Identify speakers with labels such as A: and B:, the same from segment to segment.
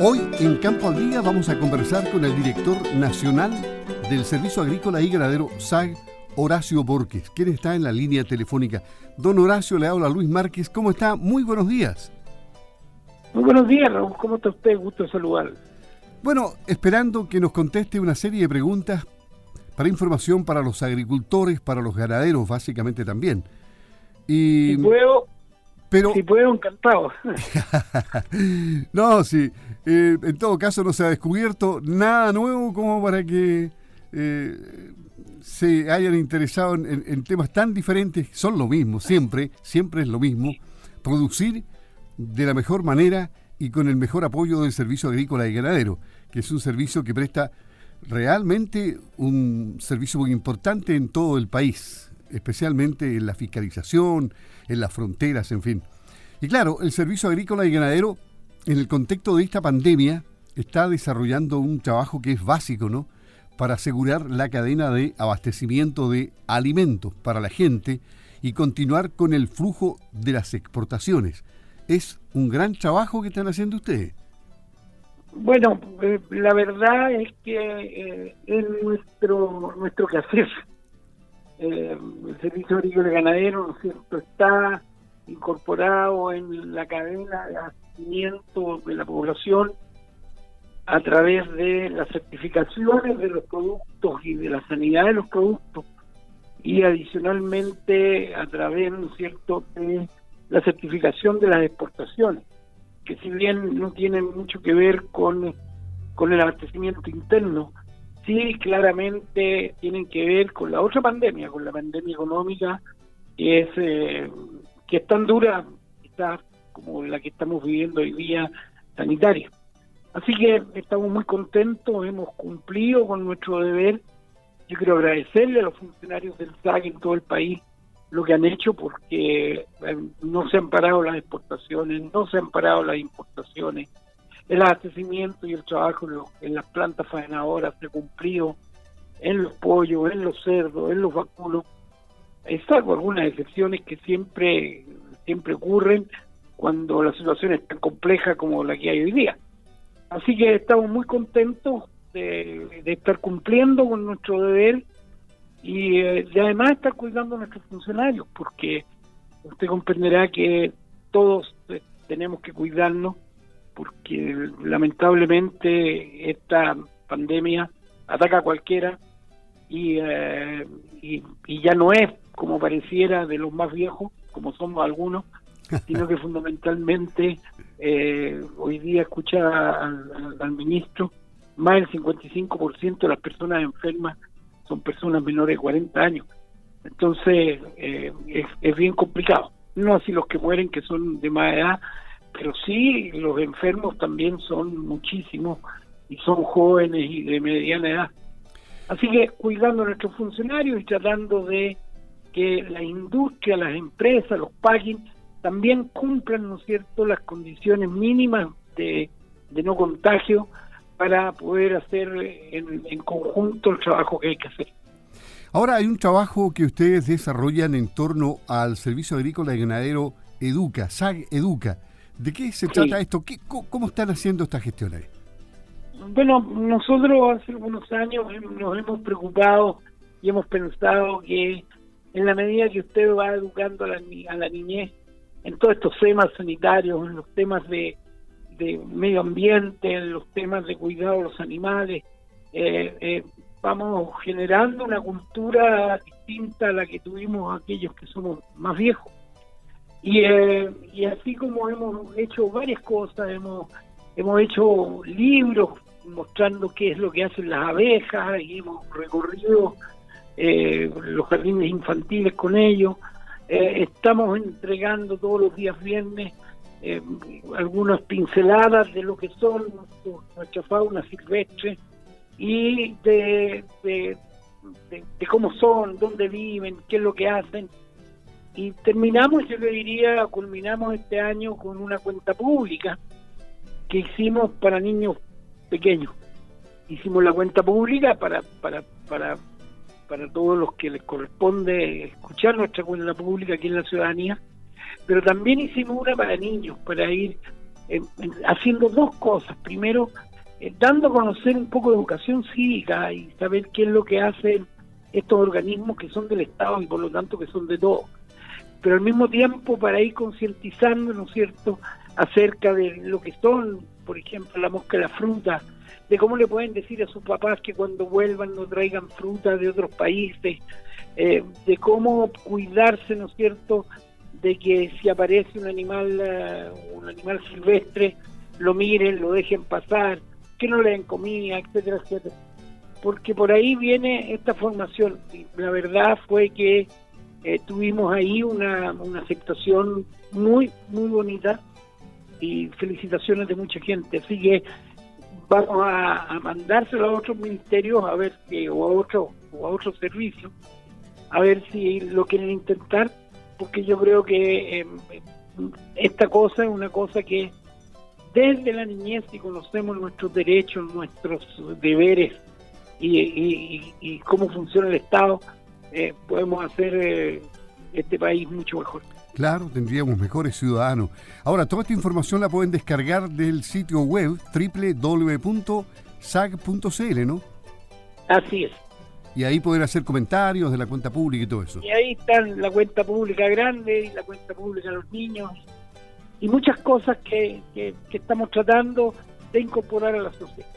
A: Hoy en Campo al Día vamos a conversar con el director nacional del Servicio Agrícola y Ganadero SAG, Horacio Borges, quien está en la línea telefónica. Don Horacio, le habla Luis Márquez. ¿Cómo está? Muy buenos días.
B: Muy buenos días, Raúl. ¿Cómo está usted? Gusto saludar.
A: Bueno, esperando que nos conteste una serie de preguntas para información para los agricultores, para los ganaderos, básicamente también.
B: Y, si puedo, pero, si puedo, encantado.
A: no, sí. Eh, en todo caso, no se ha descubierto nada nuevo como para que eh, se hayan interesado en, temas tan diferentes. Son lo mismo, siempre, siempre es lo mismo. Producir de la mejor manera y con el mejor apoyo del Servicio Agrícola y Ganadero, que es un servicio que presta realmente un servicio muy importante en todo el país, especialmente en la fiscalización, en las fronteras, en fin. Y claro, el Servicio Agrícola y Ganadero, en el contexto de esta pandemia, está desarrollando un trabajo que es básico, ¿no? Para asegurar la cadena de abastecimiento de alimentos para la gente y continuar con el flujo de las exportaciones. Es un gran trabajo que están haciendo ustedes.
B: Bueno, eh, la verdad es que eh, es nuestro nuestro quehacer. Eh, el servicio agrícola ganadero, ¿no es cierto?, está incorporado en la cadena de abastecimiento de la población a través de las certificaciones de los productos y de la sanidad de los productos y adicionalmente a través, ¿no es cierto?, de la certificación de las exportaciones que si bien no tienen mucho que ver con, con el abastecimiento interno, sí claramente tienen que ver con la otra pandemia, con la pandemia económica, que es, eh, que es tan dura, está como la que estamos viviendo hoy día sanitaria. Así que estamos muy contentos, hemos cumplido con nuestro deber. Yo quiero agradecerle a los funcionarios del SAC en todo el país lo que han hecho porque eh, no se han parado las exportaciones, no se han parado las importaciones. El abastecimiento y el trabajo en, las plantas faenadoras se cumplido en los pollos, en los cerdos, en los vacunos, salvo algunas excepciones que siempre, siempre ocurren cuando la situación es tan compleja como la que hay hoy día. Así que estamos muy contentos de, de estar cumpliendo con nuestro deber eh, y, además estar cuidando a nuestros funcionarios, porque usted comprenderá que todos eh, tenemos que cuidarnos, porque lamentablemente esta pandemia ataca a cualquiera y, eh, y, ya no es como pareciera de los más viejos, como somos algunos, sino que fundamentalmente hoy día escucha al, al ministro, más del 55% de las personas enfermas son personas menores de 40 años. Entonces eh, es, bien complicado. No así los que mueren que son de más edad, pero sí los enfermos también son muchísimos y son jóvenes y de mediana edad. Así que cuidando a nuestros funcionarios y tratando de que la industria, las empresas, los paguen, también cumplan, ¿no cierto?, las condiciones mínimas de, de no contagio para poder hacer en, conjunto el trabajo que hay que hacer.
A: Ahora hay un trabajo que ustedes desarrollan en torno al Servicio Agrícola y Ganadero Educa, SAG Educa. ¿De qué se trata esto? ¿Qué, ¿Cómo están haciendo estas gestiones?
B: Bueno, nosotros hace algunos años nos hemos preocupado y hemos pensado que en la medida que usted va educando a la, a la niñez en todos estos temas sanitarios, en los temas de, de medio ambiente, en los temas de cuidado de los animales, eh, eh, vamos generando una cultura distinta a la que tuvimos aquellos que somos más viejos. Y, eh, y así como hemos hecho varias cosas, hemos, hemos hecho libros mostrando qué es lo que hacen las abejas y hemos recorrido los jardines infantiles con ellos. estamos entregando todos los días viernes eh, algunas pinceladas de lo que son nuestra fauna silvestre y de, de, cómo son, dónde viven, qué es lo que hacen. Y terminamos, yo le diría, culminamos este año con una cuenta pública que hicimos para niños pequeños. Hicimos la cuenta pública para, para, para, para todos los que les corresponde escuchar nuestra cuenta pública aquí en la ciudadanía pero también hicimos una para niños, para ir haciendo dos cosas. Primero, dando a conocer un poco de educación cívica y saber qué es lo que hacen estos organismos que son del Estado y por lo tanto que son de todos. Pero al mismo tiempo para ir concientizando, ¿no es cierto?, acerca de lo que son, por ejemplo, la mosca de la fruta, de cómo le pueden decir a sus papás que cuando vuelvan no traigan fruta de otros países, eh, de cómo cuidarse, ¿no es cierto?, de que si aparece un animal, eh, un animal silvestre, lo miren, lo dejen pasar, que no le den comida, etcétera, etcétera. Porque por ahí viene esta formación. Y la verdad fue que eh, tuvimos ahí una, una aceptación muy, muy bonita y felicitaciones de mucha gente. Así que vamos a, mandárselo a otros ministerios a ver si, o a otros o a otros servicios a ver si lo quieren intentar porque yo creo que em, esta cosa es una cosa que desde la niñez si conocemos nuestros derechos, nuestros deberes y, cómo funciona el Estado, eh, podemos hacer eh, este país mucho mejor.
A: Claro, tendríamos mejores ciudadanos. Ahora, toda esta información la pueden descargar del sitio web www.sag.cl, ¿no?
B: Así es.
A: Y ahí pueden hacer comentarios de la cuenta pública y todo eso.
B: Y ahí están la cuenta pública grande y la cuenta pública de los niños y muchas cosas que, que, estamos tratando de incorporar a la sociedad.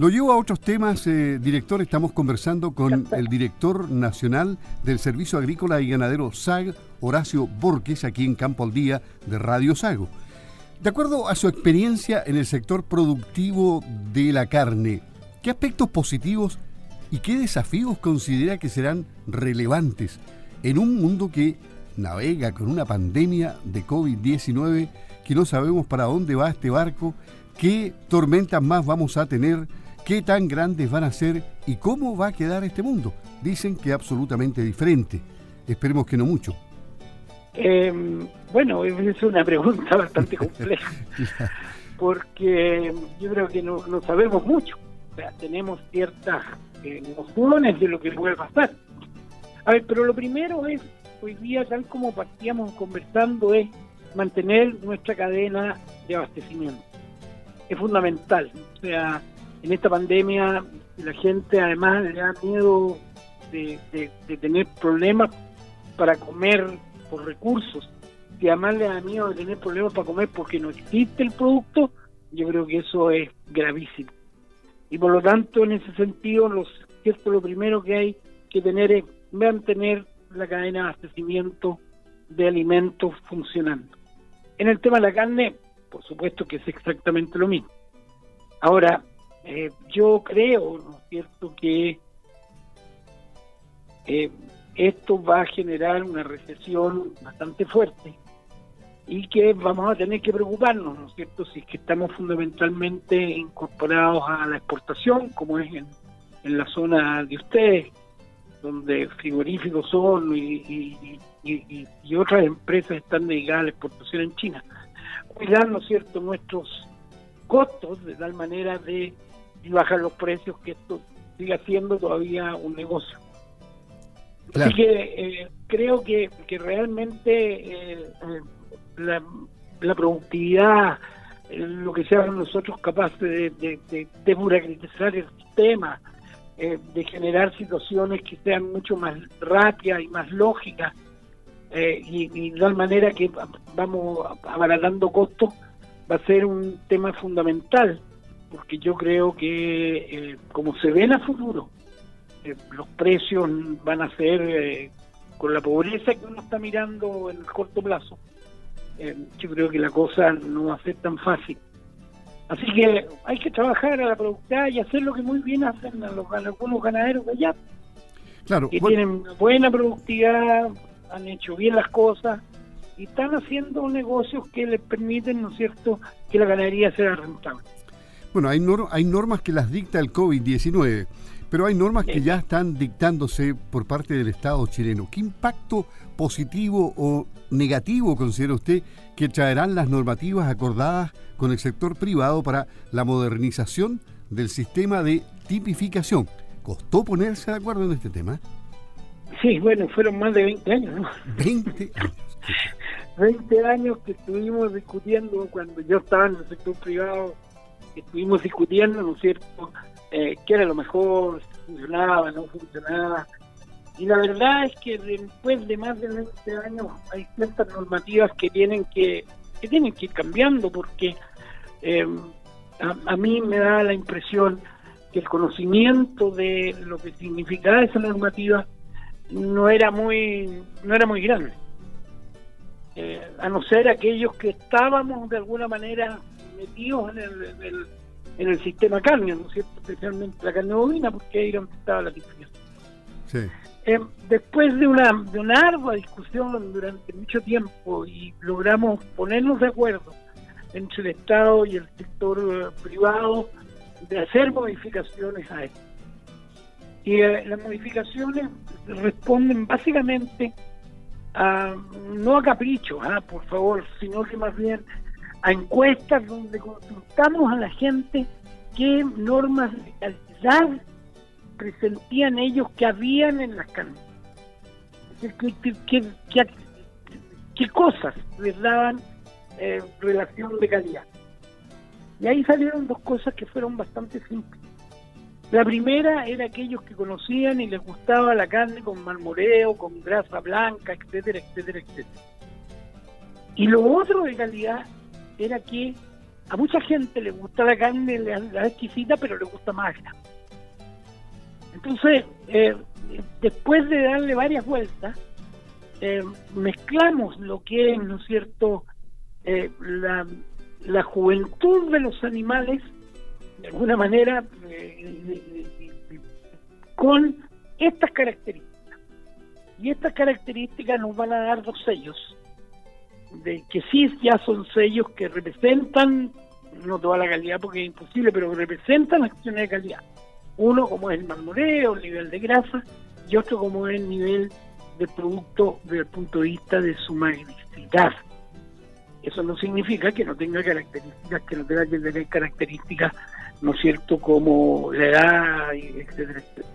A: Lo llevo a otros temas, eh, director. Estamos conversando con el director nacional del Servicio Agrícola y Ganadero SAG, Horacio Borges, aquí en Campo al Día de Radio Sago. De acuerdo a su experiencia en el sector productivo de la carne, ¿qué aspectos positivos y qué desafíos considera que serán relevantes en un mundo que navega con una pandemia de COVID-19 que no sabemos para dónde va este barco, qué tormentas más vamos a tener, qué tan grandes van a ser y cómo va a quedar este mundo. Dicen que absolutamente diferente. Esperemos que no mucho.
B: Eh, bueno, es una pregunta bastante compleja, porque yo creo que no, no sabemos mucho. O sea, tenemos ciertas eh, nociones de lo que puede pasar. A ver, pero lo primero es hoy día, tal como partíamos conversando, es mantener nuestra cadena de abastecimiento. Es fundamental. O sea, en esta pandemia la gente además le da miedo de, tener problemas para comer por recursos. Si además le da miedo de tener problemas para comer porque no existe el producto, yo creo que eso es gravísimo. Y por lo tanto, en ese sentido, los, cierto, lo primero que hay que tener es mantener la cadena de abastecimiento de alimentos funcionando. En el tema de la carne, por supuesto que es exactamente lo mismo. Ahora, eh, yo creo, ¿no es cierto?, que eh, esto va a generar una recesión bastante fuerte y que vamos a tener que preocuparnos, ¿no es cierto?, si es que estamos fundamentalmente incorporados a la exportación, como es en, la zona de ustedes, donde frigoríficos son y, otras empresas están dedicadas a la exportación en China. Cuidar, ¿no es cierto?, nuestros costos de tal manera de bajar los precios, que esto siga siendo todavía un negocio. Así que eh, creo que, que realmente eh, la, la, productividad, lo que seamos nosotros capaces de, de, de, el sistema, eh, de generar situaciones que sean mucho más rápidas y más lógicas eh, y, de tal manera que vamos abaratando costos va a ser un tema fundamental porque yo creo que eh, como se ve en el futuro los precios van a ser con la pobreza que uno está mirando en el corto plazo yo creo que la cosa no va a ser tan fácil Así que hay que trabajar a la productividad y hacer lo que muy bien hacen los, algunos ganaderos de allá. Claro, que tienen buena productividad, han hecho bien las cosas y están haciendo negocios que les permiten, ¿no es cierto?, que la ganadería sea rentable.
A: Bueno, hay, hay normas que las dicta el COVID-19, pero hay normas que ya están dictándose por parte del Estado chileno. ¿Qué impacto positivo o negativo considera usted que traerán las normativas acordadas con el sector privado para la modernización del sistema de tipificación? ¿Costó ponerse de acuerdo en este tema?
B: Sí, bueno, fueron más de 20 años, ¿no?
A: 20 años.
B: 20 años que estuvimos discutiendo, cuando yo estaba en el sector privado, estuvimos discutiendo, ¿no es cierto?, eh, qué era lo mejor, si funcionaba, no funcionaba. Y la verdad es que después de más de 20 años hay ciertas normativas que tienen que, que tienen que ir cambiando porque eh, a, mí me da la impresión que el conocimiento de lo que significaba esa normativa no era muy no era muy grande eh, a no ser aquellos que estábamos de alguna manera metidos en el, en el, sistema carne, ¿no es cierto? especialmente la carne bovina, porque ahí donde estaba la diferencia. Eh, después de una, de una ardua discusión durante mucho tiempo y logramos ponernos de acuerdo entre el Estado y el sector eh, privado de hacer modificaciones a esto. Y eh, las modificaciones responden básicamente a, no a caprichos, ¿ah? por favor, sino que más bien a encuestas donde consultamos a la gente qué normas de calidad presentían ellos que habían en las carnes. ¿Qué, qué, cosas les daban eh, relación de calidad? Y ahí salieron dos cosas que fueron bastante simples. La primera era aquellos que conocían y les gustaba la carne con marmoreo, con grasa blanca, etcétera, etcétera, etcétera. Y lo otro de calidad era que a mucha gente le gusta la carne la, exquisita, pero le gusta magra. Entonces, eh, después de darle varias vueltas, eh, mezclamos lo que es, ¿no es cierto?, eh, la, la juventud de los animales de alguna manera con estas características. Y estas características nos van a dar dos sellos, de que sí ya son sellos que representan, no toda la calidad porque es imposible, pero representan acciones de calidad. Uno como es el marmoreo, el nivel de grasa, y otro como es el nivel del producto desde el punto de vista de su magnicidad. Eso no significa que no tenga características, que no tenga que tener características ¿no es cierto?, como la edad, etcétera, etcétera.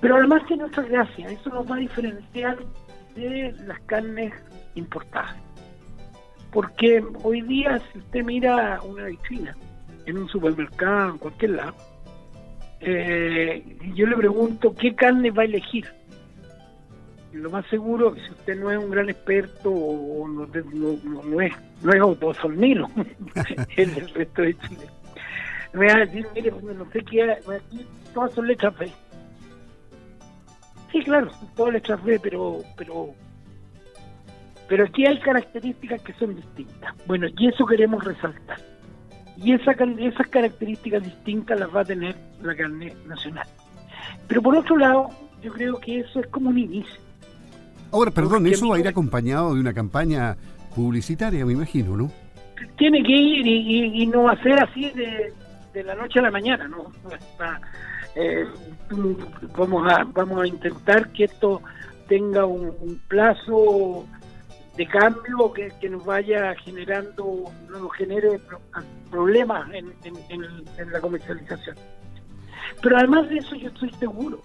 B: Pero además tiene otra gracia, eso nos va a diferenciar de las carnes importadas. Porque hoy día, si usted mira una vitrina en un supermercado, en cualquier lado, eh, yo le pregunto qué carne va a elegir. Lo más seguro que si usted no es un gran experto o no, no, es no es en el resto de Chile me va a decir, mire, no sé qué, aquí todas son letras B. Sí, claro, todas letras B, pero, pero, pero aquí hay características que son distintas. Bueno, y eso queremos resaltar. Y esa, esas características distintas las va a tener la carne nacional. Pero por otro lado, yo creo que eso es como un inicio.
A: Ahora, perdón, eso va a ir acompañado de una campaña publicitaria, me imagino, ¿no?
B: Tiene que ir y, y no va a ser así de, de la noche a la mañana, ¿no? Eh, vamos, a, vamos a intentar que esto tenga un, plazo de cambio que, que, nos vaya generando, no nos genere problemas en, en, la comercialización. Pero además de eso yo estoy seguro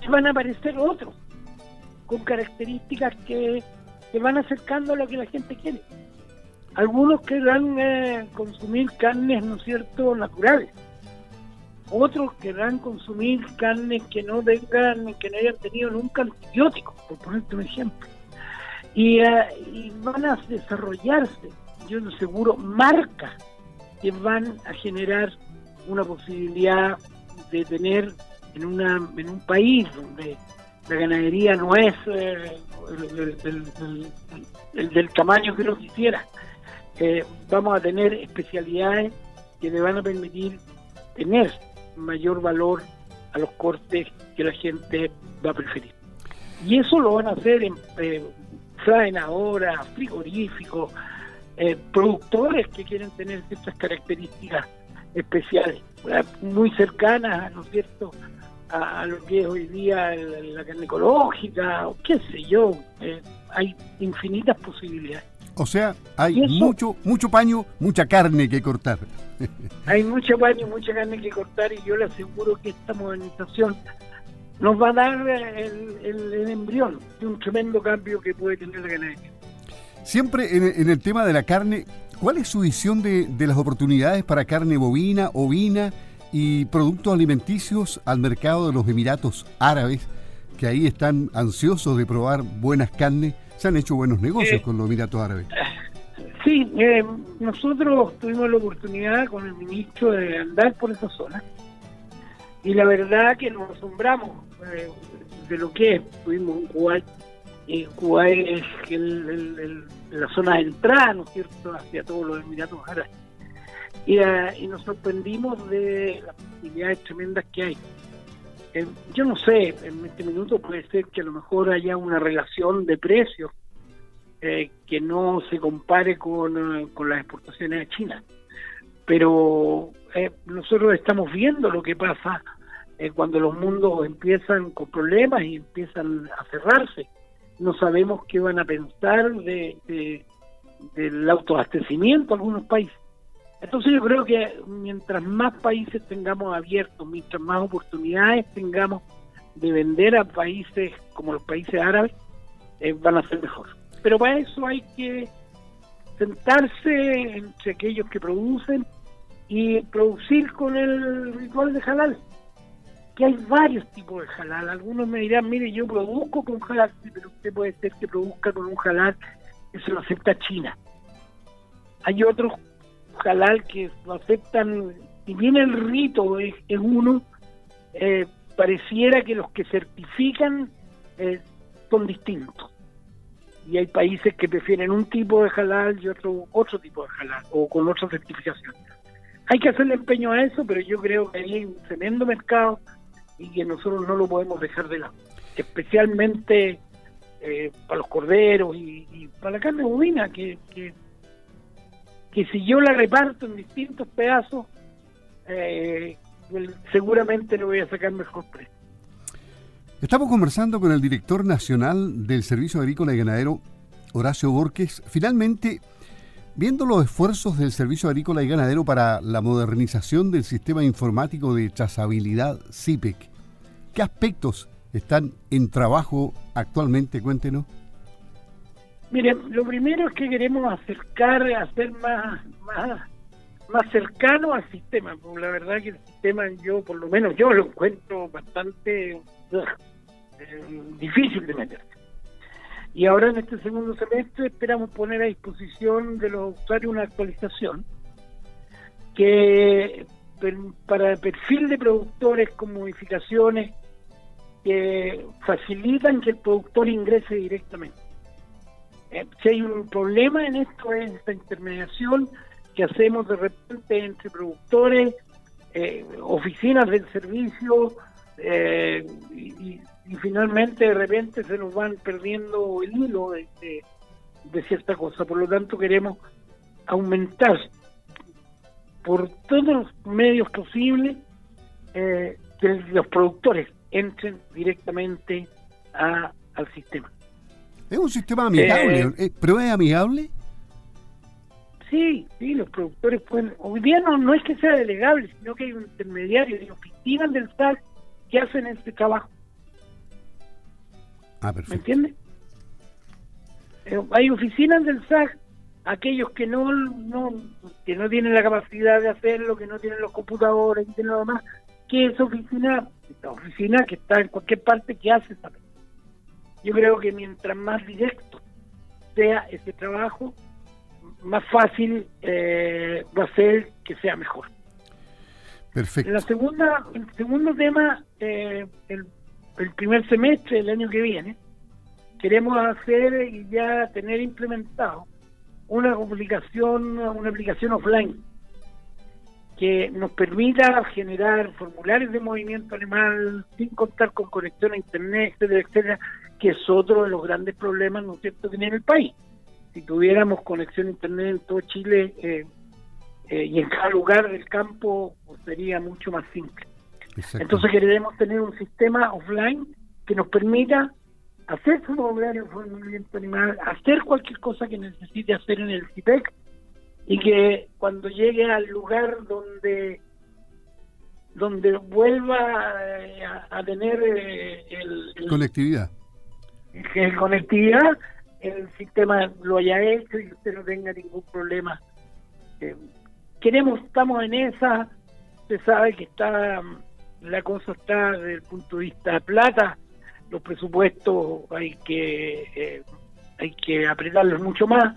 B: que van a aparecer otros con características que, que van acercando a lo que la gente quiere. Algunos querrán eh, consumir carnes, ¿no cierto?, naturales. Otros querrán consumir carnes que no tengan, que no hayan tenido nunca antibióticos, por ponerte un ejemplo. Y, eh, van a desarrollarse, yo lo seguro, marcas que van a generar una posibilidad de tener en, una, en un país donde la ganadería no es eh, el, del tamaño que uno quisiera, eh, vamos a tener especialidades que le van a permitir tener mayor valor a los cortes que la gente va a preferir. Y eso lo van a hacer en eh, ahora, frigoríficos, eh, productores que quieren tener ciertas características especiales, muy cercanas, ¿no es cierto?, a, lo que es hoy día la, carne ecológica, o qué sé yo, eh, hay infinitas posibilidades.
A: O sea, hay mucho, mucho paño, mucha carne que cortar.
B: hay mucho paño, mucha carne que cortar y yo le aseguro que esta modernización nos va a dar el, el, embrión de un tremendo cambio que puede tener la ganadería.
A: Siempre en, el tema de la carne, ¿cuál es su visión de, de las oportunidades para carne bovina, ovina y productos alimenticios al mercado de los Emiratos Árabes, que ahí están ansiosos de probar buenas carnes? Se han hecho buenos negocios con los Emiratos Árabes.
B: Sí, eh, nosotros tuvimos la oportunidad con el ministro de andar por esa zona y la verdad que nos asombramos eh, de lo que es. Tuvimos en Kuwait, y Kuwait es la zona de entrada, ¿no es cierto?, hacia todos los Emiratos Árabes. Y, eh, y nos sorprendimos de las posibilidades tremendas que hay. Yo no sé, en este minuto puede ser que a lo mejor haya una relación de precios eh, que no se compare con, eh, con, las exportaciones a China. Pero eh, nosotros estamos viendo lo que pasa cuando los mundos empiezan con problemas y empiezan a cerrarse. No sabemos qué van a pensar de, del autoabastecimiento algunos países. Entonces yo creo que mientras más países tengamos abiertos, mientras más oportunidades tengamos de vender a países como los países árabes, van a ser mejores. Pero para eso hay que sentarse entre aquellos que producen y producir con el ritual de halal. Que hay varios tipos de halal. Algunos me dirán, mire, yo produzco con halal, pero usted puede ser que produzca con un halal que se lo acepta China. Hay otros halal que lo aceptan, y bien el rito es, uno, eh, pareciera que los que certifican eh, son distintos y hay países que prefieren un tipo de halal y otro otro tipo de halal o con otra certificación. Hay que hacerle empeño a eso, pero yo creo que hay un tremendo mercado y que nosotros no lo podemos dejar de lado, especialmente eh, para los corderos y, para la carne bovina, que, que, si yo la reparto en distintos pedazos, eh, seguramente no voy a sacar mejor precio.
A: Estamos conversando con el director nacional del Servicio Agrícola y Ganadero, Horacio Borges. Finalmente, viendo los esfuerzos del Servicio Agrícola y Ganadero para la modernización del sistema informático de trazabilidad CIPEC, ¿qué aspectos están en trabajo actualmente? Cuéntenos.
B: Mire, lo primero es que queremos acercar, hacer más, más, más cercano al sistema. Porque la verdad que el sistema, yo por lo menos yo lo encuentro bastante difícil de meterse. Y ahora en este segundo semestre esperamos poner a disposición de los usuarios una actualización que para el perfil de productores con modificaciones que facilitan que el productor ingrese directamente. Eh, si hay un problema en esto es esta intermediación que hacemos de repente entre productores, eh, oficinas del servicio eh, y, finalmente de repente se nos van perdiendo el hilo de, de, cierta cosa. Por lo tanto, queremos aumentar por todos los medios posibles eh, que los productores entren directamente al sistema.
A: Es un sistema amigable, eh, eh, pero es amigable.
B: Sí, sí, los productores pueden. Hoy día no, no es que sea delegable, sino que hay un intermediario de oficinas del SAC que hacen este trabajo.
A: Ah,
B: ¿Me entiendes? Eh, hay oficinas del SAC, aquellos que no, no, que no tienen la capacidad de hacerlo, que no tienen los computadores, y nada más, que esa oficina, esta oficina que está en cualquier parte, que hace esa Yo creo que mientras más directo sea ese trabajo, más fácil eh, va a ser que sea mejor.
A: Perfecto.
B: La segunda, el segundo tema, eh, el el primer semestre del año que viene, queremos hacer y ya tener implementado una aplicación, una aplicación offline que nos permita generar formularios de movimiento animal sin contar con conexión a internet, etcétera, etcétera, que es otro de los grandes problemas, ¿no es cierto?, que tiene el país. Si tuviéramos conexión a internet en todo Chile eh, eh, y en cada lugar del campo, pues sería mucho más simple. Entonces queremos tener un sistema offline que nos permita hacer su formulario movimiento animal, hacer cualquier cosa que necesite hacer en el CIPEC y que cuando llegue al lugar donde donde vuelva eh, a, tener eh, el,
A: conectividad
B: el, conectividad el sistema lo haya hecho y usted no tenga ningún problema. Eh, queremos, estamos en esa, usted sabe que está, la cosa está desde el punto de vista de plata, los presupuestos hay que, eh, hay que apretarlos mucho más,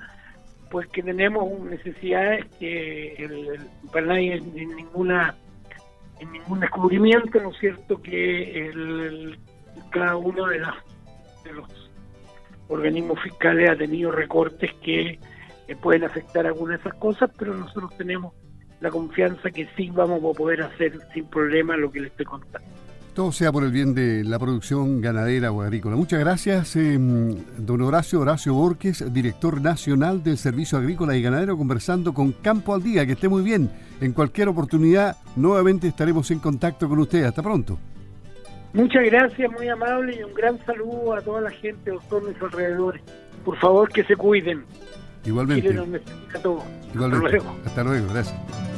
B: pues que tenemos necesidades que el, para nadie en ninguna en ningún descubrimiento, ¿no es cierto?, que el, cada uno de, las, los organismos fiscales ha tenido recortes que pueden afectar algunas de esas cosas, pero nosotros tenemos la confianza que sí vamos a poder hacer sin problema lo que les estoy contando.
A: Todo sea por el bien de la producción ganadera o agrícola. Muchas gracias, em, don Horacio Horacio Borges, director nacional del Servicio Agrícola y Ganadero, conversando con Campo al Día. Que esté muy bien. En cualquier oportunidad, nuevamente estaremos en contacto con usted. Hasta pronto.
B: Muchas gracias, muy amable, y un gran saludo a toda la gente de todos mis alrededores. Por favor, que se cuiden.
A: Igualmente.
B: necesita todo.
A: Igualmente. Hasta luego. Hasta luego, gracias.